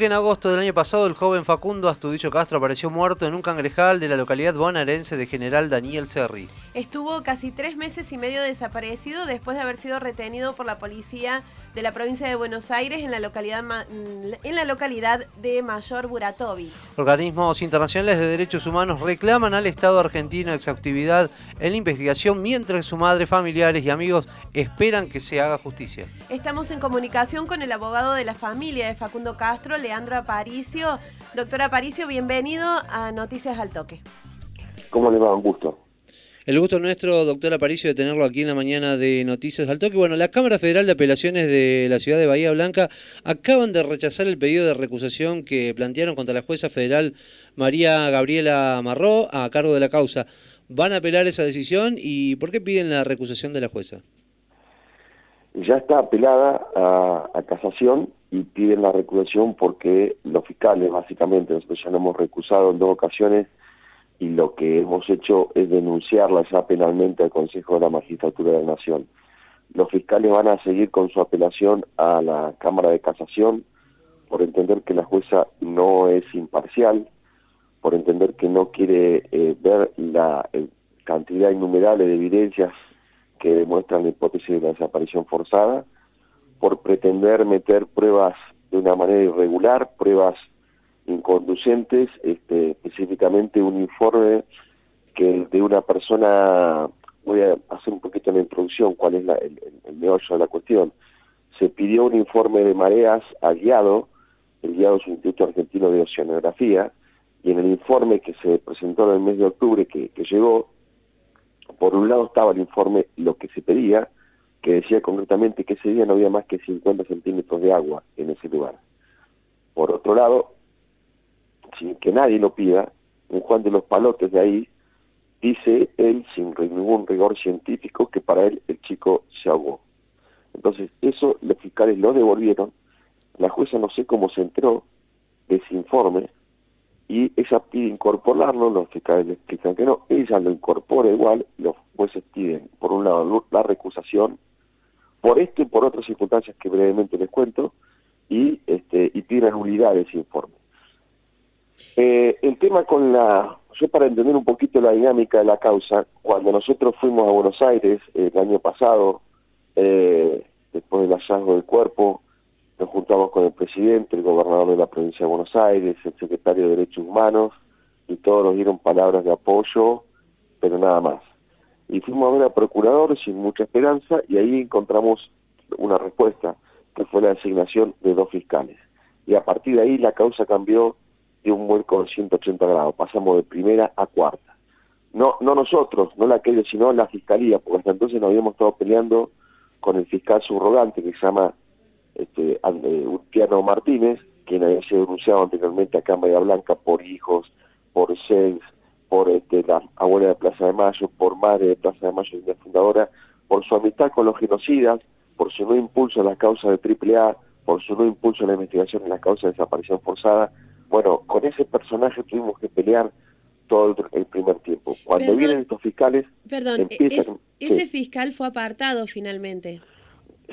En agosto del año pasado, el joven Facundo Astudillo Castro apareció muerto en un cangrejal de la localidad bonaerense de General Daniel Serri. Estuvo casi tres meses y medio desaparecido después de haber sido retenido por la policía de la provincia de Buenos Aires en la localidad, en la localidad de Mayor Buratovich. Organismos internacionales de derechos humanos reclaman al Estado argentino exhaustividad en la investigación mientras su madre, familiares y amigos esperan que se haga justicia. Estamos en comunicación con el abogado de la familia de Facundo Castro, Leandro Aparicio. Doctor Aparicio, bienvenido a Noticias al Toque. ¿Cómo le va? Un gusto. El gusto nuestro, doctor Aparicio, de tenerlo aquí en la mañana de Noticias al Toque. Bueno, la Cámara Federal de Apelaciones de la ciudad de Bahía Blanca acaban de rechazar el pedido de recusación que plantearon contra la jueza federal María Gabriela Marró a cargo de la causa. ¿Van a apelar esa decisión y por qué piden la recusación de la jueza? Ya está apelada a, casación y piden la recusación porque los fiscales, básicamente, nosotros ya nos hemos recusado en dos ocasiones y lo que hemos hecho es denunciarla ya penalmente al Consejo de la Magistratura de la Nación. Los fiscales van a seguir con su apelación a la Cámara de Casación por entender que la jueza no es imparcial, por entender que no quiere eh, ver la eh, cantidad innumerable de evidencias que demuestran la hipótesis de la desaparición forzada, por pretender meter pruebas de una manera irregular, pruebas inconducentes, este, específicamente un informe que de una persona, voy a hacer un poquito la introducción, cuál es el, el, meollo de la cuestión, se pidió un informe de mareas guiado, el guiado es un Instituto Argentino de Oceanografía, y en el informe que se presentó en el mes de octubre que, que llegó, por un lado estaba el informe lo que se pedía, que decía concretamente que ese día no había más que 50 centímetros de agua en ese lugar. Por otro lado, sin que nadie lo pida, un Juan de los Palotes de ahí, dice él, sin ningún rigor científico, que para él el chico se ahogó. Entonces, eso los fiscales lo devolvieron, la jueza no sé cómo se enteró de ese informe, y ella pide incorporarlo, los fiscales le que no, ella lo incorpora igual, los jueces piden, por un lado, la recusación, por esto y por otras circunstancias que brevemente les cuento, y, este, y piden nulidad de ese informe. Eh, el tema con la, yo para entender un poquito la dinámica de la causa, cuando nosotros fuimos a Buenos Aires el año pasado, eh, después del hallazgo del cuerpo, nos juntamos con el presidente, el gobernador de la provincia de Buenos Aires, el secretario de Derechos Humanos, y todos nos dieron palabras de apoyo, pero nada más. Y fuimos a ver al procurador sin mucha esperanza y ahí encontramos una respuesta, que fue la designación de dos fiscales. Y a partir de ahí la causa cambió de un vuelco de 180 grados, pasamos de primera a cuarta. No, no nosotros, no la que sino la fiscalía, porque hasta entonces nos habíamos estado peleando con el fiscal subrogante que se llama este, Urtiano Martínez, quien había sido denunciado anteriormente acá en Bahía Blanca por hijos, por sex, por este, la abuela de Plaza de Mayo, por madre de Plaza de Mayo y la fundadora, por su amistad con los genocidas, por su no impulso en las causas de AAA, por su no impulso en la investigación en las causas de desaparición forzada. Bueno, con ese personaje tuvimos que pelear todo el primer tiempo. Cuando vienen estos fiscales... Perdón, ese fiscal fue apartado finalmente.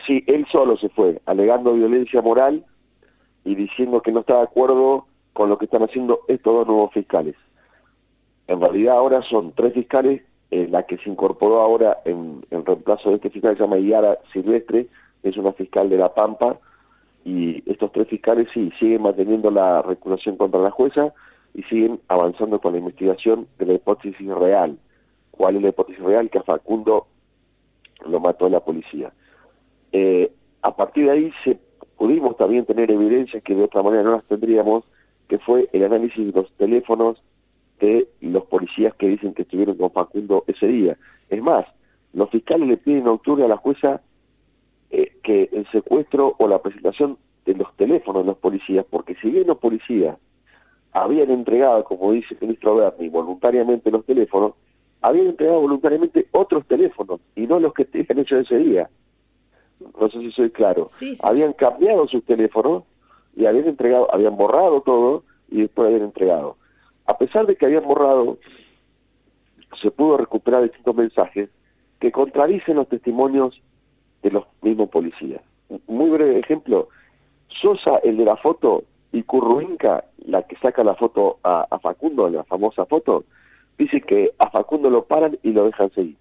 Sí, él solo se fue, alegando violencia moral y diciendo que no está de acuerdo con lo que están haciendo estos dos nuevos fiscales. En realidad ahora son tres fiscales, eh, la que se incorporó ahora en, reemplazo de este fiscal se llama Iara Silvestre, es una fiscal de La Pampa, y estos tres fiscales sí, siguen manteniendo la recusación contra la jueza y siguen avanzando con la investigación de la hipótesis real. ¿Cuál es la hipótesis real? Que a Facundo lo mató la policía. Eh, a partir de ahí se, pudimos también tener evidencias que de otra manera no las tendríamos, que fue el análisis de los teléfonos de los policías que dicen que estuvieron con Facundo ese día. Es más, los fiscales le piden en octubre a la jueza eh, que el secuestro o la presentación de los teléfonos de los policías, porque si bien los policías habían entregado, como dice el ministro Berni, voluntariamente los teléfonos, habían entregado voluntariamente otros teléfonos y no los que tenían hecho ese día no sé si soy claro, habían cambiado sus teléfonos y habían entregado, habían borrado todo y después habían entregado. A pesar de que habían borrado, se pudo recuperar distintos mensajes que contradicen los testimonios de los mismos policías. Muy breve ejemplo, Sosa, el de la foto, y Curruinca, la que saca la foto a, a Facundo, la famosa foto, dice que a Facundo lo paran y lo dejan seguir.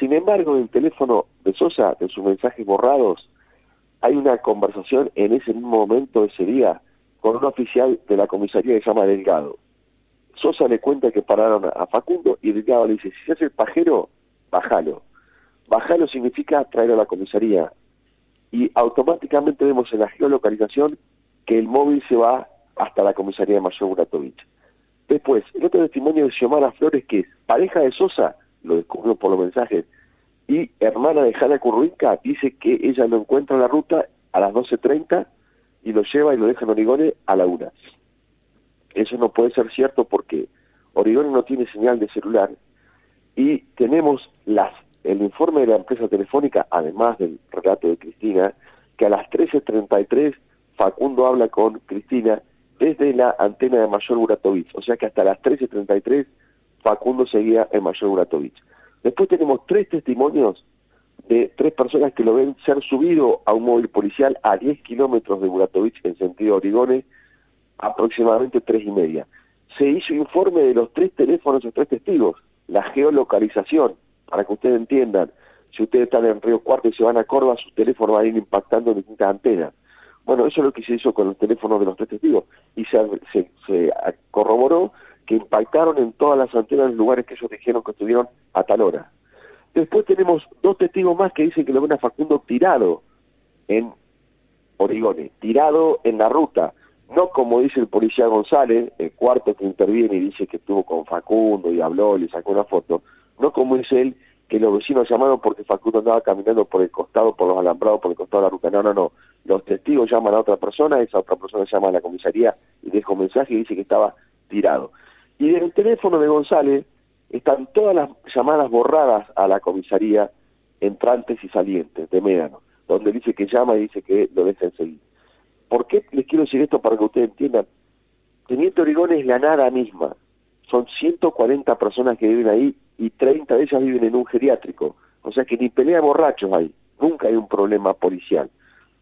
Sin embargo, en el teléfono de Sosa, en sus mensajes borrados, hay una conversación en ese mismo momento, ese día, con un oficial de la comisaría que se llama Delgado. Sosa le cuenta que pararon a Facundo y Delgado le dice, si se hace el pajero, bájalo. Bájalo significa traer a la comisaría. Y automáticamente vemos en la geolocalización que el móvil se va hasta la comisaría de Mayor Buratovich. Después, el otro testimonio de Xiomara Flores, que es pareja de Sosa, lo descubrió por los mensajes, y hermana de Jana Curruinca, dice que ella lo encuentra en la ruta a las 12.30 y lo lleva y lo deja en Origone a la una. Eso no puede ser cierto porque Origone no tiene señal de celular y tenemos las, el informe de la empresa telefónica, además del relato de Cristina, que a las 13.33 Facundo habla con Cristina desde la antena de Mayor Buratovich, o sea que hasta las 13.33 Facundo seguía en Mayor Buratovich. Después tenemos tres testimonios de tres personas que lo ven ser subido a un móvil policial a 10 kilómetros de Buratovich en sentido Origone, aproximadamente tres y media. Se hizo informe de los tres teléfonos de tres testigos, la geolocalización, para que ustedes entiendan, si ustedes están en Río Cuarto y se van a Córdoba, sus teléfonos van a ir impactando en distintas antenas. Bueno, eso es lo que se hizo con el teléfono de los tres testigos y se, se, corroboró que impactaron en todas las antenas en los lugares que ellos dijeron que estuvieron a tal hora. Después tenemos dos testigos más que dicen que lo ven a Facundo tirado en Origone, tirado en la ruta, no como dice el policía González, el cuarto que interviene y dice que estuvo con Facundo y habló y le sacó una foto, no como dice él que los vecinos llamaron porque Facundo andaba caminando por el costado, por los alambrados, por el costado de la ruta. No, no, no. Los testigos llaman a otra persona, esa otra persona llama a la comisaría y deja un mensaje y dice que estaba tirado. Y en el teléfono de González están todas las llamadas borradas a la comisaría, entrantes y salientes de Médano, donde dice que llama y dice que lo deja seguir. ¿Por qué les quiero decir esto para que ustedes entiendan? Teniente Origón es la nada misma. Son 140 personas que viven ahí y 30 de ellas viven en un geriátrico. O sea que ni pelea borrachos hay, nunca hay un problema policial.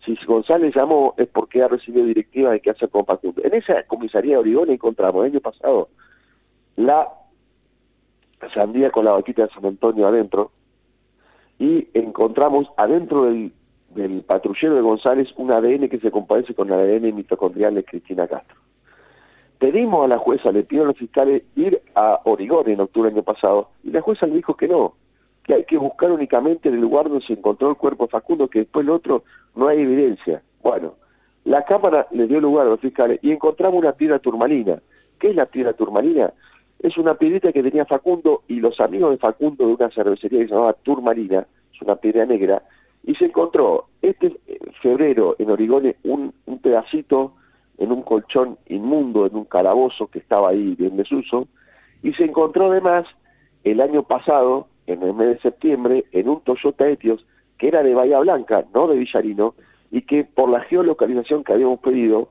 Si González llamó es porque ha recibido directiva de que hace con En esa comisaría de Origón encontramos el año pasado la sandía con la vaquita de San Antonio adentro y encontramos adentro del, del patrullero de González un ADN que se compadece con el ADN mitocondrial de Cristina Castro. Pedimos a la jueza, le pidieron a los fiscales ir a Origón en octubre del año pasado, y la jueza le dijo que no, que hay que buscar únicamente en el lugar donde se encontró el cuerpo Facundo, que después el otro no hay evidencia. Bueno, la Cámara le dio lugar a los fiscales y encontramos una piedra turmalina. ¿Qué es la piedra turmalina? Es una piedrita que tenía Facundo y los amigos de Facundo de una cervecería que se llamaba Turmalina, es una piedra negra, y se encontró este febrero en Origone un, un pedacito en un colchón inmundo, en un calabozo que estaba ahí en desuso, y se encontró además el año pasado, en el mes de septiembre, en un Toyota Etios, que era de Bahía Blanca, no de Villarino, y que por la geolocalización que habíamos pedido,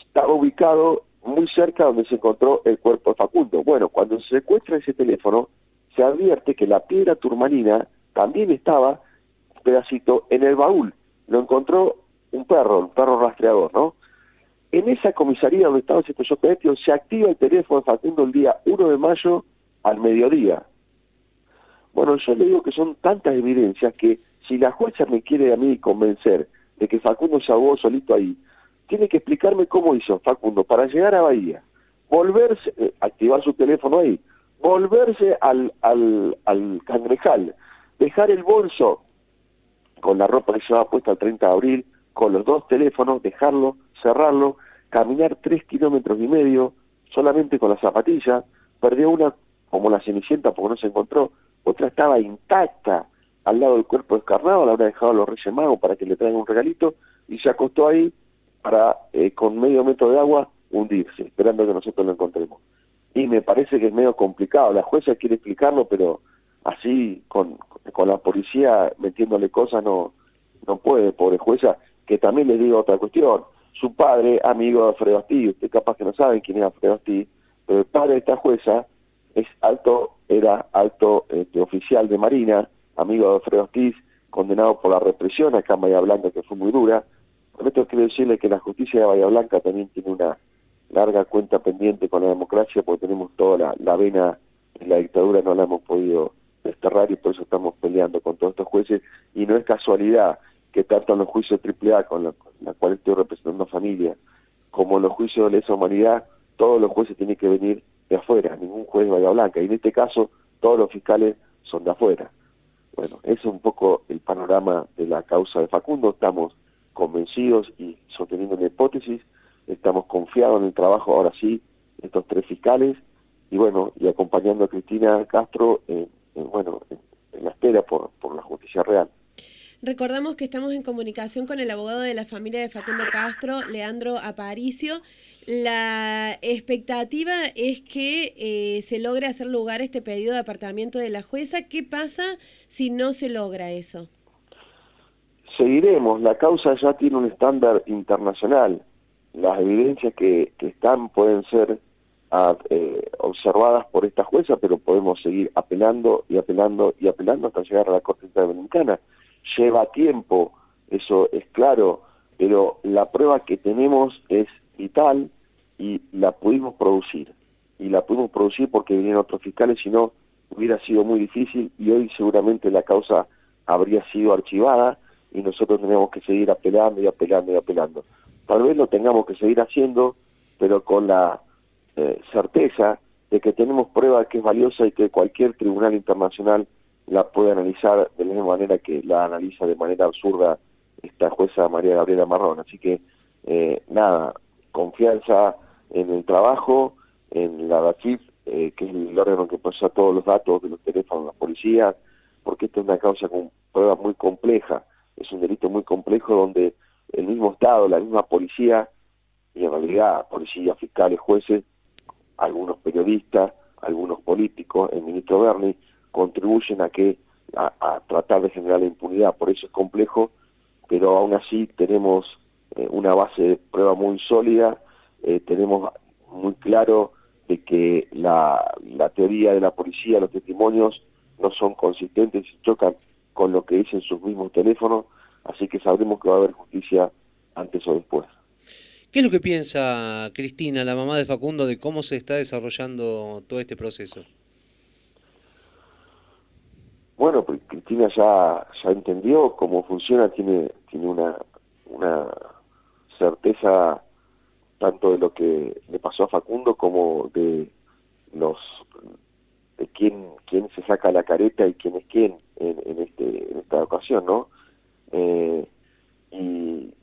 estaba ubicado muy cerca donde se encontró el cuerpo de Facundo. Bueno, cuando se secuestra ese teléfono, se advierte que la piedra turmalina también estaba, pedacito, en el baúl. Lo encontró un perro, un perro rastreador, ¿no? En esa comisaría donde estaba ese Toyota se activa el teléfono de Facundo el día 1 de mayo al mediodía. Bueno, yo le digo que son tantas evidencias que si la jueza me quiere a mí convencer de que Facundo se ahogó solito ahí, tiene que explicarme cómo hizo Facundo para llegar a Bahía, volverse, eh, activar su teléfono ahí, volverse al, al, al cangrejal, dejar el bolso con la ropa que llevaba puesta el 30 de abril, con los dos teléfonos, dejarlo, cerrarlo, caminar tres kilómetros y medio solamente con la zapatilla, perdió una como la cenicienta porque no se encontró, otra estaba intacta al lado del cuerpo descarnado, la habrá dejado los Reyes Magos para que le traigan un regalito, y se acostó ahí para, eh, con medio metro de agua, hundirse, esperando que nosotros lo encontremos. Y me parece que es medio complicado, la jueza quiere explicarlo, pero así, con, con la policía metiéndole cosas, no, no puede, pobre jueza, que también le digo otra cuestión, su padre, amigo de Alfredo Asti, usted capaz que no saben quién es Alfredo Asti, pero el padre de esta jueza es alto, era alto este, oficial de Marina, amigo de Alfredo Asti, condenado por la represión acá en Bahía Blanca, que fue muy dura, con esto quiero decirle que la justicia de Bahía Blanca también tiene una larga cuenta pendiente con la democracia porque tenemos toda la, la vena en la dictadura, no la hemos podido desterrar y por eso estamos peleando con todos estos jueces. Y no es casualidad que tanto en los juicios AAA con la, la cual estoy representando a familia como en los juicios de lesa humanidad todos los jueces tienen que venir de afuera, ningún juez de Bahía Blanca. Y en este caso todos los fiscales son de afuera. Bueno, ese es un poco el panorama de la causa de Facundo, estamos convencidos y sosteniendo una hipótesis, estamos confiados en el trabajo ahora sí, estos tres fiscales, y bueno, y acompañando a Cristina Castro en, bueno, en, la espera por, por la justicia real. Recordamos que estamos en comunicación con el abogado de la familia de Facundo Castro, Leandro Aparicio. La expectativa es que eh, se logre hacer lugar este pedido de apartamiento de la jueza. ¿Qué pasa si no se logra eso? Seguiremos. La causa ya tiene un estándar internacional. Las evidencias que, están pueden ser ah, eh, observadas por esta jueza, pero podemos seguir apelando y apelando y apelando hasta llegar a la Corte Interamericana. Lleva tiempo, eso es claro, pero la prueba que tenemos es vital y la pudimos producir. Y la pudimos producir porque vinieron otros fiscales, si no hubiera sido muy difícil y hoy seguramente la causa habría sido archivada y nosotros tenemos que seguir apelando y apelando y apelando. Tal vez lo tengamos que seguir haciendo, pero con la eh, certeza de que tenemos prueba que es valiosa y que cualquier tribunal internacional la puede analizar de la misma manera que la analiza de manera absurda esta jueza María Gabriela Marrón. Así que, eh, nada, confianza en el trabajo, en la DACIF, eh, que es el órgano que pasa todos los datos de los teléfonos de la policía, porque esta es una causa con pruebas muy compleja, es un delito muy complejo donde el mismo Estado, la misma policía, y en realidad policía, fiscales, jueces, algunos periodistas, algunos políticos, el ministro Berni, contribuyen a que a, tratar de generar la impunidad. Por eso es complejo, pero aún así tenemos eh, una base de prueba muy sólida, eh, tenemos muy claro de que la, la teoría de la policía, los testimonios, no son consistentes y chocan con lo que dicen sus mismos teléfonos, así que sabremos que va a haber justicia antes o después. ¿Qué es lo que piensa Cristina, la mamá de Facundo, de cómo se está desarrollando todo este proceso? Bueno, pues Cristina ya, ya entendió cómo funciona, tiene, tiene una, una certeza tanto de lo que le pasó a Facundo como de los de quién quién se saca la careta y quién es quién en, en este en esta ocasión no eh, y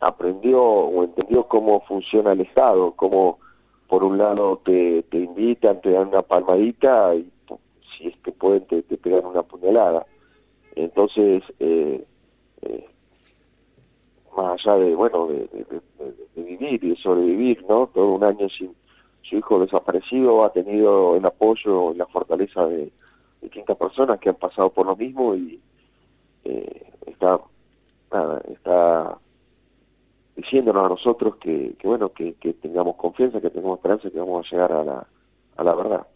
aprendió o entendió cómo funciona el Estado cómo por un lado te, te invitan te dan una palmadita y si es que pueden te, te pegan una puñalada. Entonces eh, eh, más allá de bueno de, vivir y de sobrevivir no todo un año sin su hijo desaparecido ha tenido el apoyo y la fortaleza de distintas personas que han pasado por lo mismo y eh, está diciéndonos a nosotros que, bueno que, tengamos confianza que tengamos esperanza que vamos a llegar a la verdad